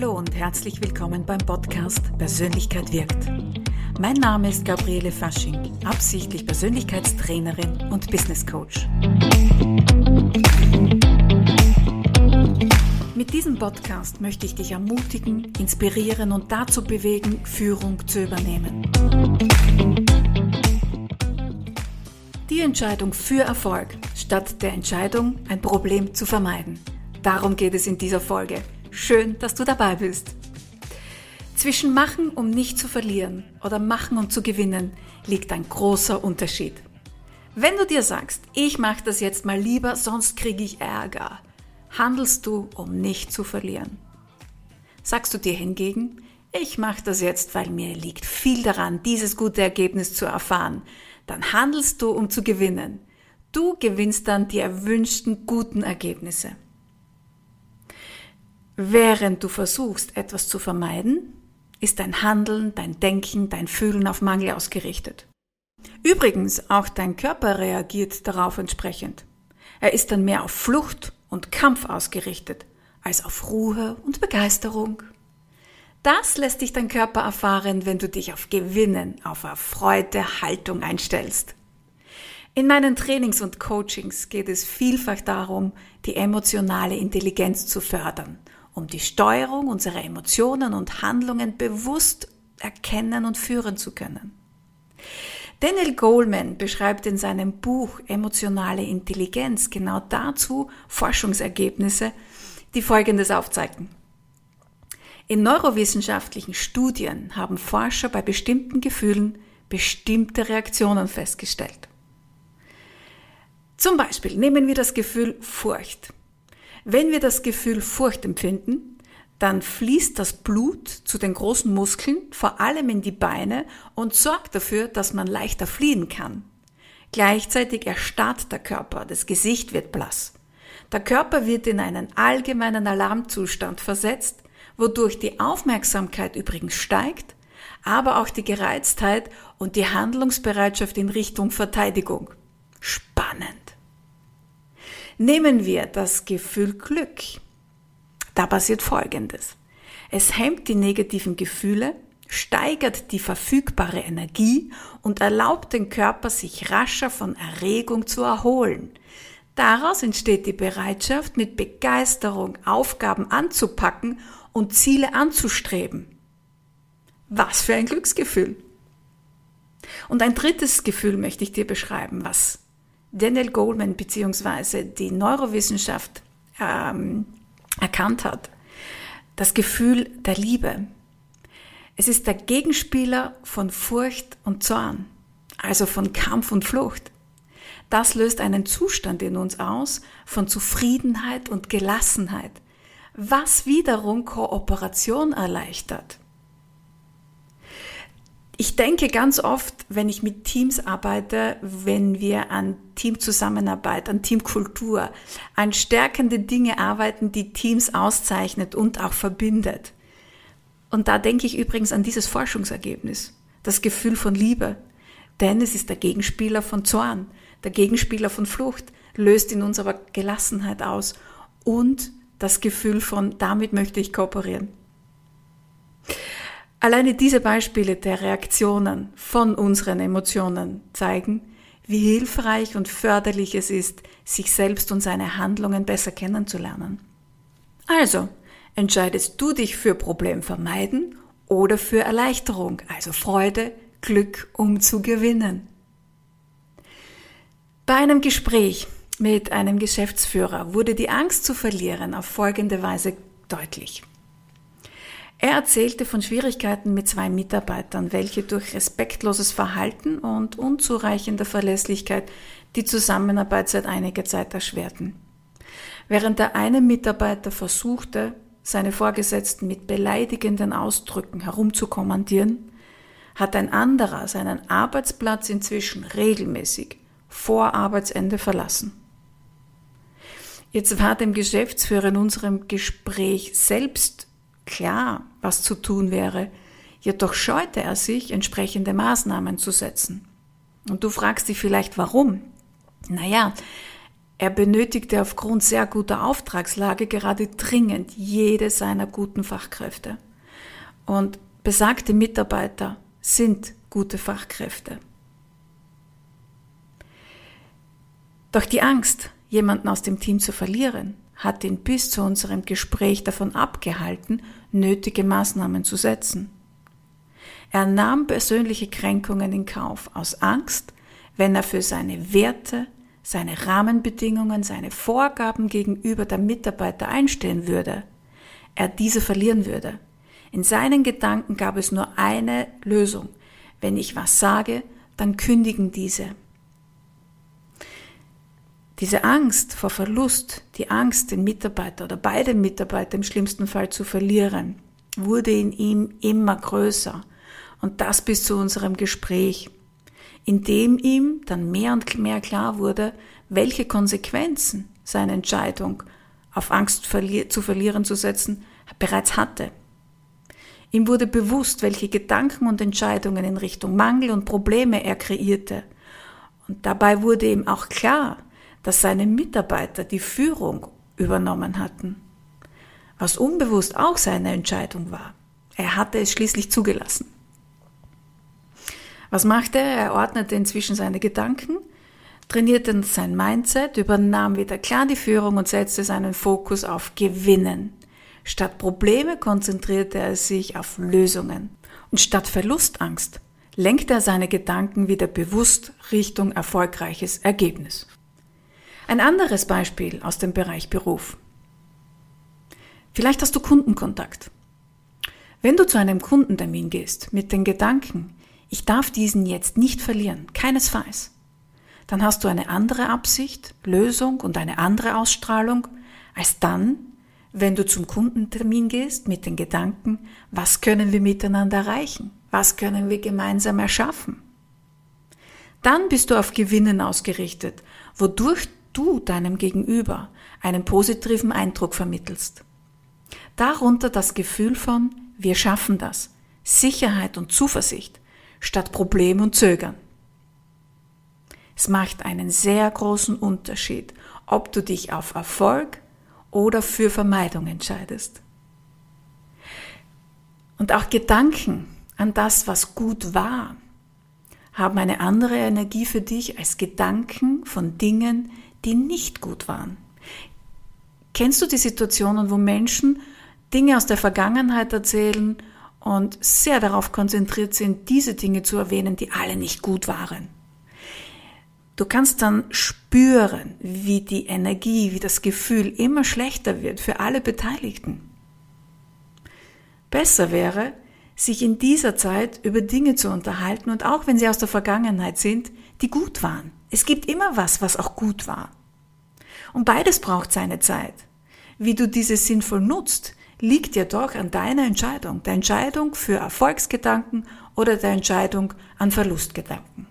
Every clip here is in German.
Hallo und herzlich willkommen beim Podcast Persönlichkeit wirkt. Mein Name ist Gabriele Fasching, absichtlich Persönlichkeitstrainerin und Business Coach. Mit diesem Podcast möchte ich dich ermutigen, inspirieren und dazu bewegen, Führung zu übernehmen. Die Entscheidung für Erfolg statt der Entscheidung, ein Problem zu vermeiden. Darum geht es in dieser Folge. Schön, dass du dabei bist. Zwischen Machen, um nicht zu verlieren oder Machen, um zu gewinnen, liegt ein großer Unterschied. Wenn du dir sagst, ich mache das jetzt mal lieber, sonst kriege ich Ärger, handelst du, um nicht zu verlieren. Sagst du dir hingegen, ich mache das jetzt, weil mir liegt viel daran, dieses gute Ergebnis zu erfahren, dann handelst du, um zu gewinnen. Du gewinnst dann die erwünschten guten Ergebnisse. Während du versuchst, etwas zu vermeiden, ist dein Handeln, dein Denken, dein Fühlen auf Mangel ausgerichtet. Übrigens, auch dein Körper reagiert darauf entsprechend. Er ist dann mehr auf Flucht und Kampf ausgerichtet, als auf Ruhe und Begeisterung. Das lässt dich dein Körper erfahren, wenn du dich auf Gewinnen, auf erfreute Haltung einstellst. In meinen Trainings und Coachings geht es vielfach darum, die emotionale Intelligenz zu fördern um die Steuerung unserer Emotionen und Handlungen bewusst erkennen und führen zu können. Daniel Goleman beschreibt in seinem Buch Emotionale Intelligenz genau dazu Forschungsergebnisse, die Folgendes aufzeigen. In neurowissenschaftlichen Studien haben Forscher bei bestimmten Gefühlen bestimmte Reaktionen festgestellt. Zum Beispiel nehmen wir das Gefühl Furcht. Wenn wir das Gefühl Furcht empfinden, dann fließt das Blut zu den großen Muskeln, vor allem in die Beine, und sorgt dafür, dass man leichter fliehen kann. Gleichzeitig erstarrt der Körper, das Gesicht wird blass. Der Körper wird in einen allgemeinen Alarmzustand versetzt, wodurch die Aufmerksamkeit übrigens steigt, aber auch die Gereiztheit und die Handlungsbereitschaft in Richtung Verteidigung. Spannend. Nehmen wir das Gefühl Glück. Da passiert Folgendes. Es hemmt die negativen Gefühle, steigert die verfügbare Energie und erlaubt den Körper, sich rascher von Erregung zu erholen. Daraus entsteht die Bereitschaft, mit Begeisterung Aufgaben anzupacken und Ziele anzustreben. Was für ein Glücksgefühl! Und ein drittes Gefühl möchte ich dir beschreiben, was Daniel Goleman bzw. die Neurowissenschaft ähm, erkannt hat. Das Gefühl der Liebe. Es ist der Gegenspieler von Furcht und Zorn, also von Kampf und Flucht. Das löst einen Zustand in uns aus von Zufriedenheit und Gelassenheit, was wiederum Kooperation erleichtert. Ich denke ganz oft, wenn ich mit Teams arbeite, wenn wir an Teamzusammenarbeit, an Teamkultur, an stärkende Dinge arbeiten, die Teams auszeichnet und auch verbindet. Und da denke ich übrigens an dieses Forschungsergebnis, das Gefühl von Liebe. Denn es ist der Gegenspieler von Zorn, der Gegenspieler von Flucht, löst in uns aber Gelassenheit aus und das Gefühl von, damit möchte ich kooperieren. Alleine diese Beispiele der Reaktionen von unseren Emotionen zeigen, wie hilfreich und förderlich es ist, sich selbst und seine Handlungen besser kennenzulernen. Also, entscheidest du dich für Problem vermeiden oder für Erleichterung, also Freude, Glück, um zu gewinnen. Bei einem Gespräch mit einem Geschäftsführer wurde die Angst zu verlieren auf folgende Weise deutlich. Er erzählte von Schwierigkeiten mit zwei Mitarbeitern, welche durch respektloses Verhalten und unzureichende Verlässlichkeit die Zusammenarbeit seit einiger Zeit erschwerten. Während der eine Mitarbeiter versuchte, seine Vorgesetzten mit beleidigenden Ausdrücken herumzukommandieren, hat ein anderer seinen Arbeitsplatz inzwischen regelmäßig vor Arbeitsende verlassen. Jetzt war dem Geschäftsführer in unserem Gespräch selbst klar, was zu tun wäre, jedoch scheute er sich, entsprechende Maßnahmen zu setzen. Und du fragst dich vielleicht, warum? Naja, Er benötigte aufgrund sehr guter Auftragslage gerade dringend jede seiner guten Fachkräfte. Und besagte Mitarbeiter sind gute Fachkräfte. Doch die Angst, jemanden aus dem Team zu verlieren, hat ihn bis zu unserem Gespräch davon abgehalten, nötige Maßnahmen zu setzen. Er nahm persönliche Kränkungen in Kauf aus Angst, wenn er für seine Werte, seine Rahmenbedingungen, seine Vorgaben gegenüber der Mitarbeiter einstehen würde, er diese verlieren würde. In seinen Gedanken gab es nur eine Lösung. Wenn ich was sage, dann kündigen diese. Diese Angst vor Verlust, die Angst, den Mitarbeiter oder beide Mitarbeiter im schlimmsten Fall zu verlieren, wurde in ihm immer größer. Und das bis zu unserem Gespräch, in dem ihm dann mehr und mehr klar wurde, welche Konsequenzen seine Entscheidung, auf Angst zu verlieren zu setzen, bereits hatte. Ihm wurde bewusst, welche Gedanken und Entscheidungen in Richtung Mangel und Probleme er kreierte. Und dabei wurde ihm auch klar, dass seine Mitarbeiter die Führung übernommen hatten, was unbewusst auch seine Entscheidung war. Er hatte es schließlich zugelassen. Was machte er? Er ordnete inzwischen seine Gedanken, trainierte sein Mindset, übernahm wieder klar die Führung und setzte seinen Fokus auf Gewinnen. Statt Probleme konzentrierte er sich auf Lösungen. Und statt Verlustangst lenkte er seine Gedanken wieder bewusst Richtung erfolgreiches Ergebnis. Ein anderes Beispiel aus dem Bereich Beruf. Vielleicht hast du Kundenkontakt. Wenn du zu einem Kundentermin gehst mit den Gedanken, ich darf diesen jetzt nicht verlieren, keinesfalls, dann hast du eine andere Absicht, Lösung und eine andere Ausstrahlung als dann, wenn du zum Kundentermin gehst mit den Gedanken, was können wir miteinander erreichen? Was können wir gemeinsam erschaffen? Dann bist du auf Gewinnen ausgerichtet, wodurch du deinem Gegenüber einen positiven Eindruck vermittelst. Darunter das Gefühl von, wir schaffen das, Sicherheit und Zuversicht statt Problem und Zögern. Es macht einen sehr großen Unterschied, ob du dich auf Erfolg oder für Vermeidung entscheidest. Und auch Gedanken an das, was gut war, haben eine andere Energie für dich als Gedanken von Dingen, die nicht gut waren. Kennst du die Situationen, wo Menschen Dinge aus der Vergangenheit erzählen und sehr darauf konzentriert sind, diese Dinge zu erwähnen, die alle nicht gut waren? Du kannst dann spüren, wie die Energie, wie das Gefühl immer schlechter wird für alle Beteiligten. Besser wäre, sich in dieser Zeit über Dinge zu unterhalten und auch wenn sie aus der Vergangenheit sind, die gut waren. Es gibt immer was, was auch gut war. Und beides braucht seine Zeit. Wie du diese sinnvoll nutzt, liegt ja doch an deiner Entscheidung, der Entscheidung für Erfolgsgedanken oder der Entscheidung an Verlustgedanken.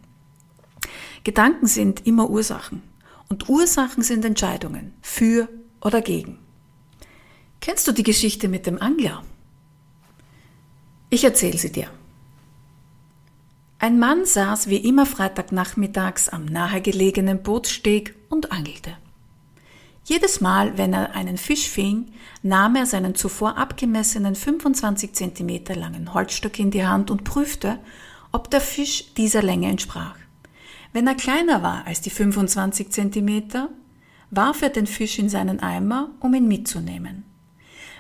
Gedanken sind immer Ursachen und Ursachen sind Entscheidungen für oder gegen. Kennst du die Geschichte mit dem Angler? Ich erzähle sie dir. Ein Mann saß wie immer Freitagnachmittags am nahegelegenen Bootssteg und angelte. Jedes Mal, wenn er einen Fisch fing, nahm er seinen zuvor abgemessenen 25 cm langen Holzstock in die Hand und prüfte, ob der Fisch dieser Länge entsprach. Wenn er kleiner war als die 25 Zentimeter, warf er den Fisch in seinen Eimer, um ihn mitzunehmen.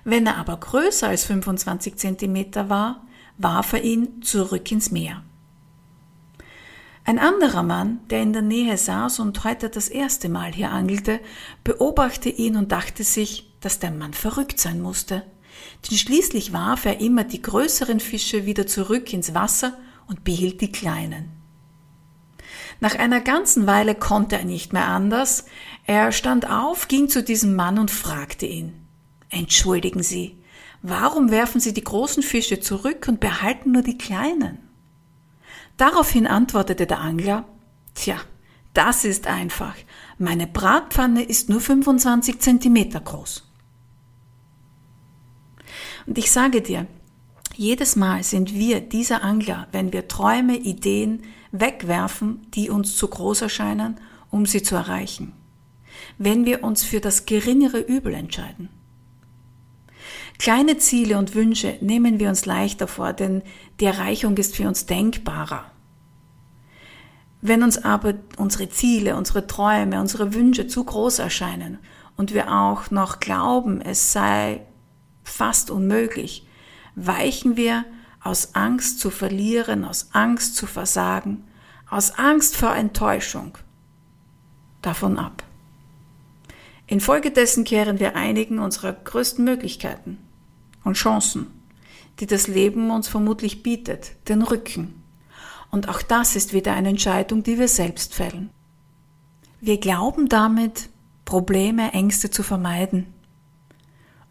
Wenn er aber größer als 25 Zentimeter war, warf er ihn zurück ins Meer. Ein anderer Mann, der in der Nähe saß und heute das erste Mal hier angelte, beobachtete ihn und dachte sich, dass der Mann verrückt sein musste. Denn schließlich warf er immer die größeren Fische wieder zurück ins Wasser und behielt die kleinen. Nach einer ganzen Weile konnte er nicht mehr anders. Er stand auf, ging zu diesem Mann und fragte ihn. Entschuldigen Sie, warum werfen Sie die großen Fische zurück und behalten nur die kleinen? Daraufhin antwortete der Angler, Tja, das ist einfach. Meine Bratpfanne ist nur 25 Zentimeter groß. Und ich sage dir, jedes Mal sind wir dieser Angler, wenn wir Träume, Ideen wegwerfen, die uns zu groß erscheinen, um sie zu erreichen. wenn wir uns für das geringere Übel entscheiden. Kleine Ziele und Wünsche nehmen wir uns leichter vor, denn die Erreichung ist für uns denkbarer. Wenn uns aber unsere Ziele, unsere Träume, unsere Wünsche zu groß erscheinen und wir auch noch glauben, es sei fast unmöglich, weichen wir aus Angst zu verlieren, aus Angst zu versagen, aus Angst vor Enttäuschung davon ab. Infolgedessen kehren wir einigen unserer größten Möglichkeiten und Chancen, die das Leben uns vermutlich bietet, den Rücken. Und auch das ist wieder eine Entscheidung, die wir selbst fällen. Wir glauben damit, Probleme, Ängste zu vermeiden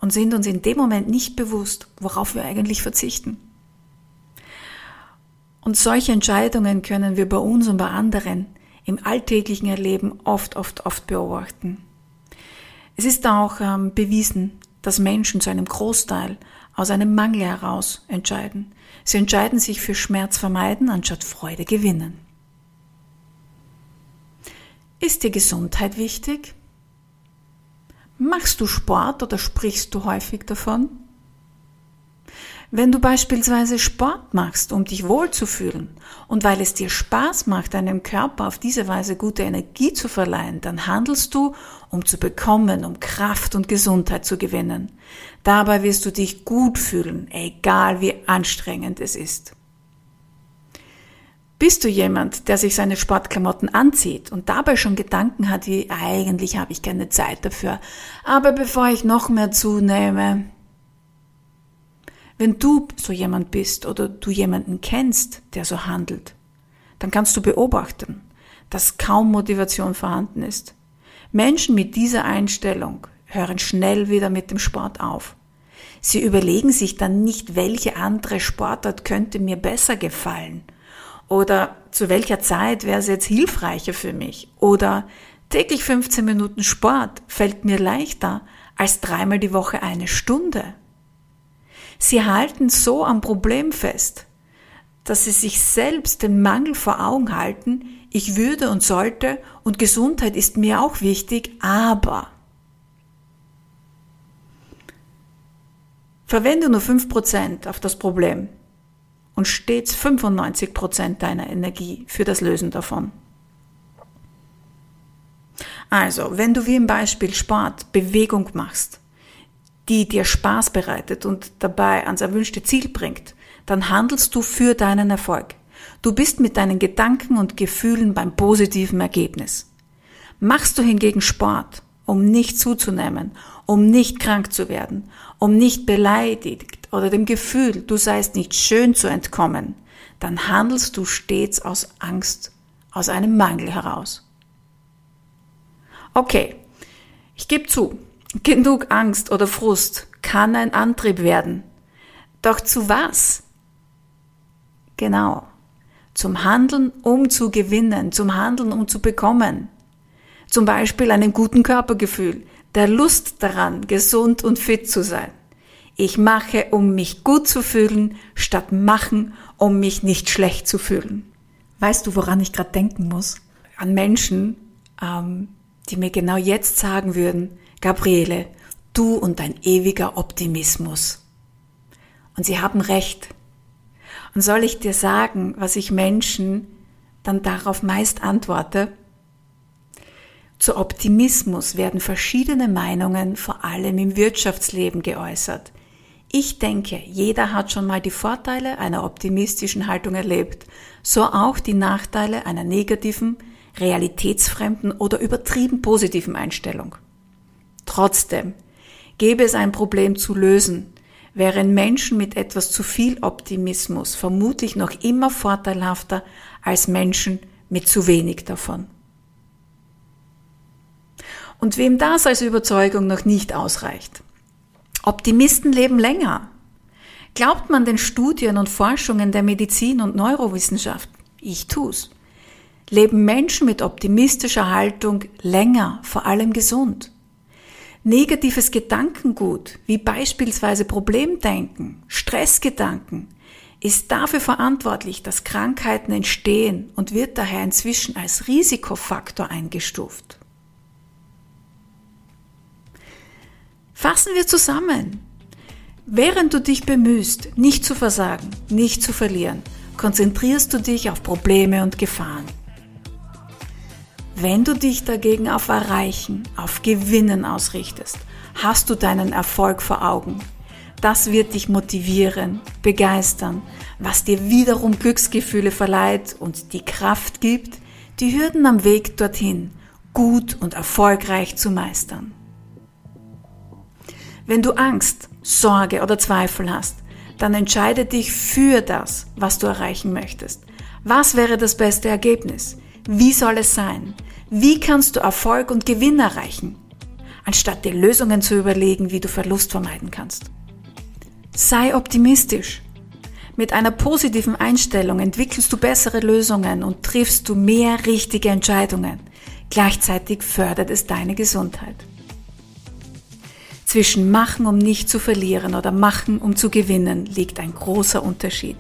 und sind uns in dem Moment nicht bewusst, worauf wir eigentlich verzichten. Und solche Entscheidungen können wir bei uns und bei anderen im alltäglichen Erleben oft, oft, oft beobachten. Es ist auch ähm, bewiesen, dass Menschen zu einem Großteil aus einem Mangel heraus entscheiden. Sie entscheiden sich für Schmerz vermeiden anstatt Freude gewinnen. Ist dir Gesundheit wichtig? Machst du Sport oder sprichst du häufig davon? Wenn du beispielsweise Sport machst, um dich wohlzufühlen und weil es dir Spaß macht, deinem Körper auf diese Weise gute Energie zu verleihen, dann handelst du, um zu bekommen, um Kraft und Gesundheit zu gewinnen. Dabei wirst du dich gut fühlen, egal wie anstrengend es ist. Bist du jemand, der sich seine Sportklamotten anzieht und dabei schon Gedanken hat, wie eigentlich habe ich keine Zeit dafür, aber bevor ich noch mehr zunehme, wenn du so jemand bist oder du jemanden kennst, der so handelt, dann kannst du beobachten, dass kaum Motivation vorhanden ist. Menschen mit dieser Einstellung hören schnell wieder mit dem Sport auf. Sie überlegen sich dann nicht, welche andere Sportart könnte mir besser gefallen oder zu welcher Zeit wäre es jetzt hilfreicher für mich oder täglich 15 Minuten Sport fällt mir leichter als dreimal die Woche eine Stunde. Sie halten so am Problem fest, dass sie sich selbst den Mangel vor Augen halten, ich würde und sollte und Gesundheit ist mir auch wichtig, aber verwende nur 5% auf das Problem und stets 95% deiner Energie für das Lösen davon. Also, wenn du wie im Beispiel Sport Bewegung machst, die dir Spaß bereitet und dabei ans erwünschte Ziel bringt, dann handelst du für deinen Erfolg. Du bist mit deinen Gedanken und Gefühlen beim positiven Ergebnis. Machst du hingegen Sport, um nicht zuzunehmen, um nicht krank zu werden, um nicht beleidigt oder dem Gefühl, du seist nicht schön zu entkommen, dann handelst du stets aus Angst, aus einem Mangel heraus. Okay, ich gebe zu, Genug Angst oder Frust kann ein Antrieb werden. Doch zu was? Genau. Zum Handeln, um zu gewinnen, zum Handeln, um zu bekommen. Zum Beispiel einem guten Körpergefühl, der Lust daran, gesund und fit zu sein. Ich mache, um mich gut zu fühlen, statt machen, um mich nicht schlecht zu fühlen. Weißt du, woran ich gerade denken muss? An Menschen, ähm, die mir genau jetzt sagen würden, Gabriele, du und dein ewiger Optimismus. Und sie haben recht. Und soll ich dir sagen, was ich Menschen dann darauf meist antworte? Zu Optimismus werden verschiedene Meinungen vor allem im Wirtschaftsleben geäußert. Ich denke, jeder hat schon mal die Vorteile einer optimistischen Haltung erlebt, so auch die Nachteile einer negativen, realitätsfremden oder übertrieben positiven Einstellung. Trotzdem gäbe es ein Problem zu lösen, wären Menschen mit etwas zu viel Optimismus vermutlich noch immer vorteilhafter als Menschen mit zu wenig davon. Und wem das als Überzeugung noch nicht ausreicht. Optimisten leben länger. Glaubt man den Studien und Forschungen der Medizin und Neurowissenschaft? Ich tu's. Leben Menschen mit optimistischer Haltung länger, vor allem gesund. Negatives Gedankengut, wie beispielsweise Problemdenken, Stressgedanken, ist dafür verantwortlich, dass Krankheiten entstehen und wird daher inzwischen als Risikofaktor eingestuft. Fassen wir zusammen. Während du dich bemühst, nicht zu versagen, nicht zu verlieren, konzentrierst du dich auf Probleme und Gefahren. Wenn du dich dagegen auf Erreichen, auf Gewinnen ausrichtest, hast du deinen Erfolg vor Augen. Das wird dich motivieren, begeistern, was dir wiederum Glücksgefühle verleiht und die Kraft gibt, die Hürden am Weg dorthin gut und erfolgreich zu meistern. Wenn du Angst, Sorge oder Zweifel hast, dann entscheide dich für das, was du erreichen möchtest. Was wäre das beste Ergebnis? Wie soll es sein? Wie kannst du Erfolg und Gewinn erreichen? Anstatt dir Lösungen zu überlegen, wie du Verlust vermeiden kannst. Sei optimistisch. Mit einer positiven Einstellung entwickelst du bessere Lösungen und triffst du mehr richtige Entscheidungen. Gleichzeitig fördert es deine Gesundheit. Zwischen machen, um nicht zu verlieren oder machen, um zu gewinnen, liegt ein großer Unterschied.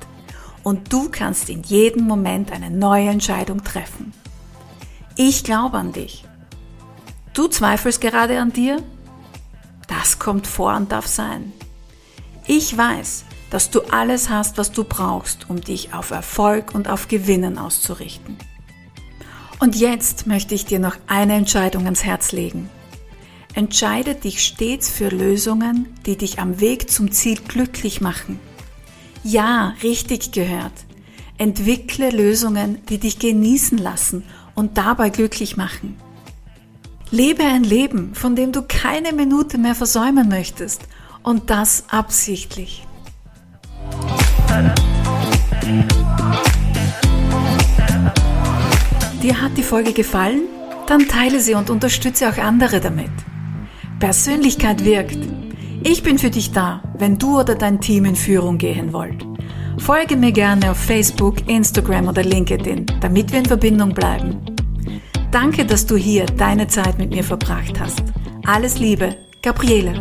Und du kannst in jedem Moment eine neue Entscheidung treffen. Ich glaube an dich. Du zweifelst gerade an dir? Das kommt vor und darf sein. Ich weiß, dass du alles hast, was du brauchst, um dich auf Erfolg und auf Gewinnen auszurichten. Und jetzt möchte ich dir noch eine Entscheidung ans Herz legen. Entscheide dich stets für Lösungen, die dich am Weg zum Ziel glücklich machen. Ja, richtig gehört. Entwickle Lösungen, die dich genießen lassen und dabei glücklich machen. Lebe ein Leben, von dem du keine Minute mehr versäumen möchtest und das absichtlich. Dir hat die Folge gefallen? Dann teile sie und unterstütze auch andere damit. Persönlichkeit wirkt. Ich bin für dich da, wenn du oder dein Team in Führung gehen wollt. Folge mir gerne auf Facebook, Instagram oder LinkedIn, damit wir in Verbindung bleiben. Danke, dass du hier deine Zeit mit mir verbracht hast. Alles Liebe, Gabriele.